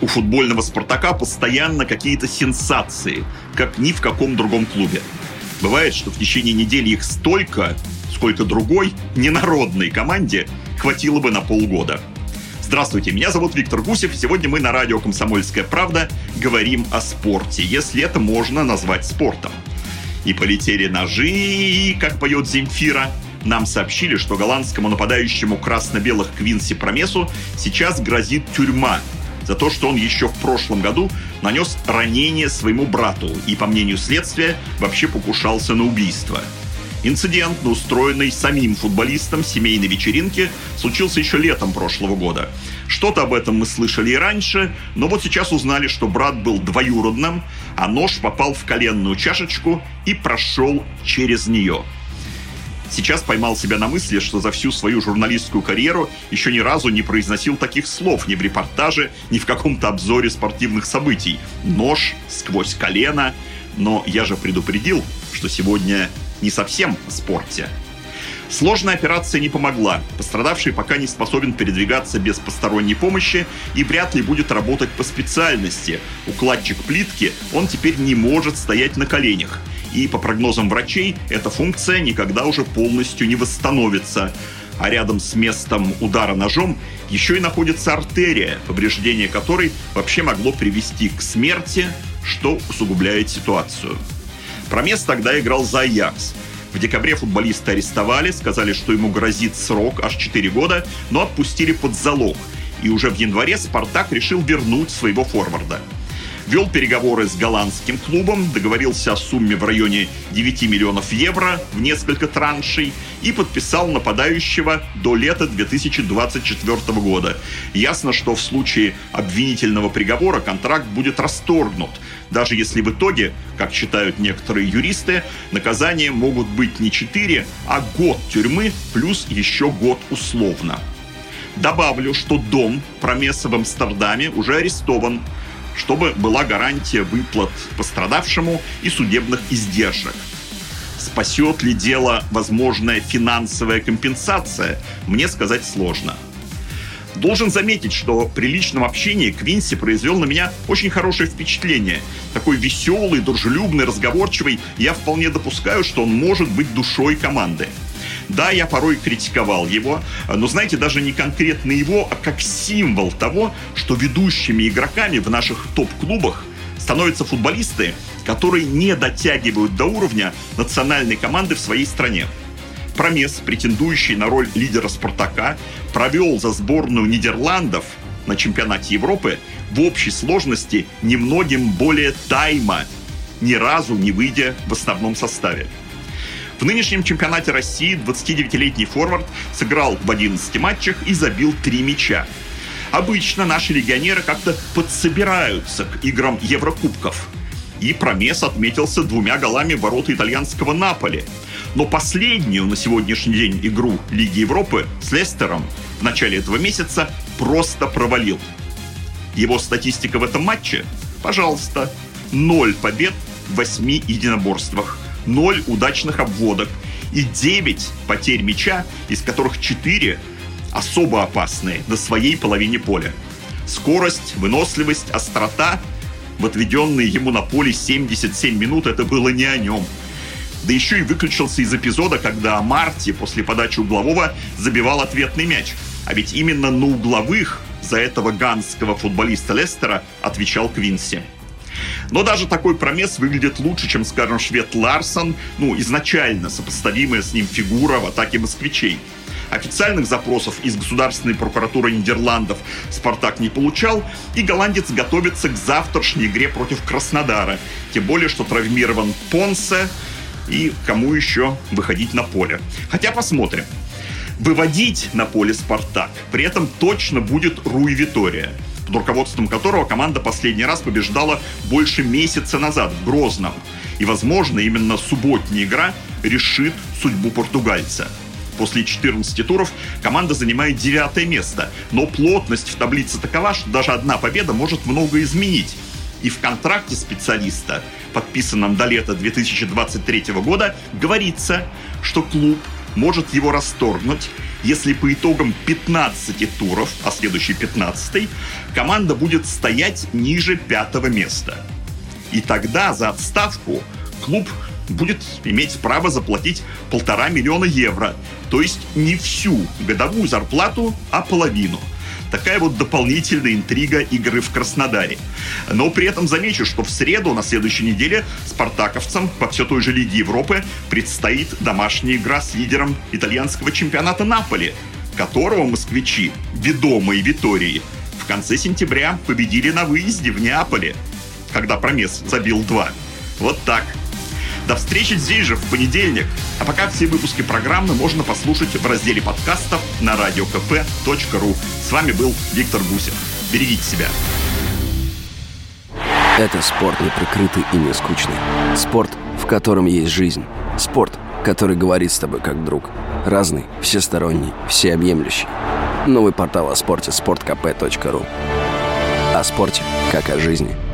У футбольного «Спартака» постоянно какие-то сенсации, как ни в каком другом клубе. Бывает, что в течение недели их столько, сколько другой ненародной команде хватило бы на полгода. Здравствуйте, меня зовут Виктор Гусев. Сегодня мы на радио «Комсомольская правда» говорим о спорте, если это можно назвать спортом. И полетели ножи, как поет Земфира, нам сообщили, что голландскому нападающему красно-белых Квинси Промесу сейчас грозит тюрьма за то, что он еще в прошлом году нанес ранение своему брату и, по мнению следствия, вообще покушался на убийство. Инцидент, устроенный самим футболистом семейной вечеринки, случился еще летом прошлого года. Что-то об этом мы слышали и раньше, но вот сейчас узнали, что брат был двоюродным, а нож попал в коленную чашечку и прошел через нее – сейчас поймал себя на мысли, что за всю свою журналистскую карьеру еще ни разу не произносил таких слов ни в репортаже, ни в каком-то обзоре спортивных событий. Нож сквозь колено. Но я же предупредил, что сегодня не совсем в спорте. Сложная операция не помогла. Пострадавший пока не способен передвигаться без посторонней помощи и вряд ли будет работать по специальности. Укладчик плитки, он теперь не может стоять на коленях. И по прогнозам врачей, эта функция никогда уже полностью не восстановится. А рядом с местом удара ножом еще и находится артерия, повреждение которой вообще могло привести к смерти, что усугубляет ситуацию. Промес тогда играл за Аякс. В декабре футболиста арестовали, сказали, что ему грозит срок аж 4 года, но отпустили под залог. И уже в январе «Спартак» решил вернуть своего форварда вел переговоры с голландским клубом, договорился о сумме в районе 9 миллионов евро в несколько траншей и подписал нападающего до лета 2024 года. Ясно, что в случае обвинительного приговора контракт будет расторгнут, даже если в итоге, как считают некоторые юристы, наказания могут быть не 4, а год тюрьмы плюс еще год условно. Добавлю, что дом Промеса в Амстердаме уже арестован чтобы была гарантия выплат пострадавшему и судебных издержек. Спасет ли дело возможная финансовая компенсация, мне сказать сложно. Должен заметить, что при личном общении Квинси произвел на меня очень хорошее впечатление. Такой веселый, дружелюбный, разговорчивый. Я вполне допускаю, что он может быть душой команды. Да, я порой критиковал его, но, знаете, даже не конкретно его, а как символ того, что ведущими игроками в наших топ-клубах становятся футболисты, которые не дотягивают до уровня национальной команды в своей стране. Промес, претендующий на роль лидера «Спартака», провел за сборную Нидерландов на чемпионате Европы в общей сложности немногим более тайма, ни разу не выйдя в основном составе. В нынешнем чемпионате России 29-летний форвард сыграл в 11 матчах и забил 3 мяча. Обычно наши легионеры как-то подсобираются к играм Еврокубков. И Промес отметился двумя голами ворота итальянского Наполи. Но последнюю на сегодняшний день игру Лиги Европы с Лестером в начале этого месяца просто провалил. Его статистика в этом матче? Пожалуйста. Ноль побед в восьми единоборствах – 0 удачных обводок и 9 потерь мяча, из которых 4 особо опасные на своей половине поля. Скорость, выносливость, острота в отведенные ему на поле 77 минут это было не о нем. Да еще и выключился из эпизода, когда Марти после подачи углового забивал ответный мяч. А ведь именно на угловых за этого ганского футболиста Лестера отвечал Квинси. Но даже такой промес выглядит лучше, чем, скажем, швед Ларсон, ну, изначально сопоставимая с ним фигура в атаке москвичей. Официальных запросов из Государственной прокуратуры Нидерландов «Спартак» не получал, и голландец готовится к завтрашней игре против Краснодара. Тем более, что травмирован Понсе, и кому еще выходить на поле. Хотя посмотрим. Выводить на поле «Спартак» при этом точно будет Руи Витория – под руководством которого команда последний раз побеждала больше месяца назад в Грозном. И, возможно, именно субботняя игра решит судьбу португальца. После 14 туров команда занимает девятое место, но плотность в таблице такова, что даже одна победа может много изменить. И в контракте специалиста, подписанном до лета 2023 года, говорится, что клуб может его расторгнуть, если по итогам 15 туров, а следующий 15 команда будет стоять ниже пятого места. И тогда за отставку клуб будет иметь право заплатить полтора миллиона евро. То есть не всю годовую зарплату, а половину. Такая вот дополнительная интрига игры в Краснодаре. Но при этом замечу, что в среду на следующей неделе спартаковцам по все той же Лиге Европы предстоит домашняя игра с лидером итальянского чемпионата Наполи, которого москвичи, ведомые Витории, в конце сентября победили на выезде в Неаполе, когда Промес забил два. Вот так. До встречи здесь же в понедельник. А пока все выпуски программы можно послушать в разделе подкастов на radiokp.ru. С вами был Виктор Гусев. Берегите себя. Это спорт неприкрытый и не скучный. Спорт, в котором есть жизнь. Спорт, который говорит с тобой как друг. Разный, всесторонний, всеобъемлющий. Новый портал о спорте – sportkp.ru О спорте, как о жизни –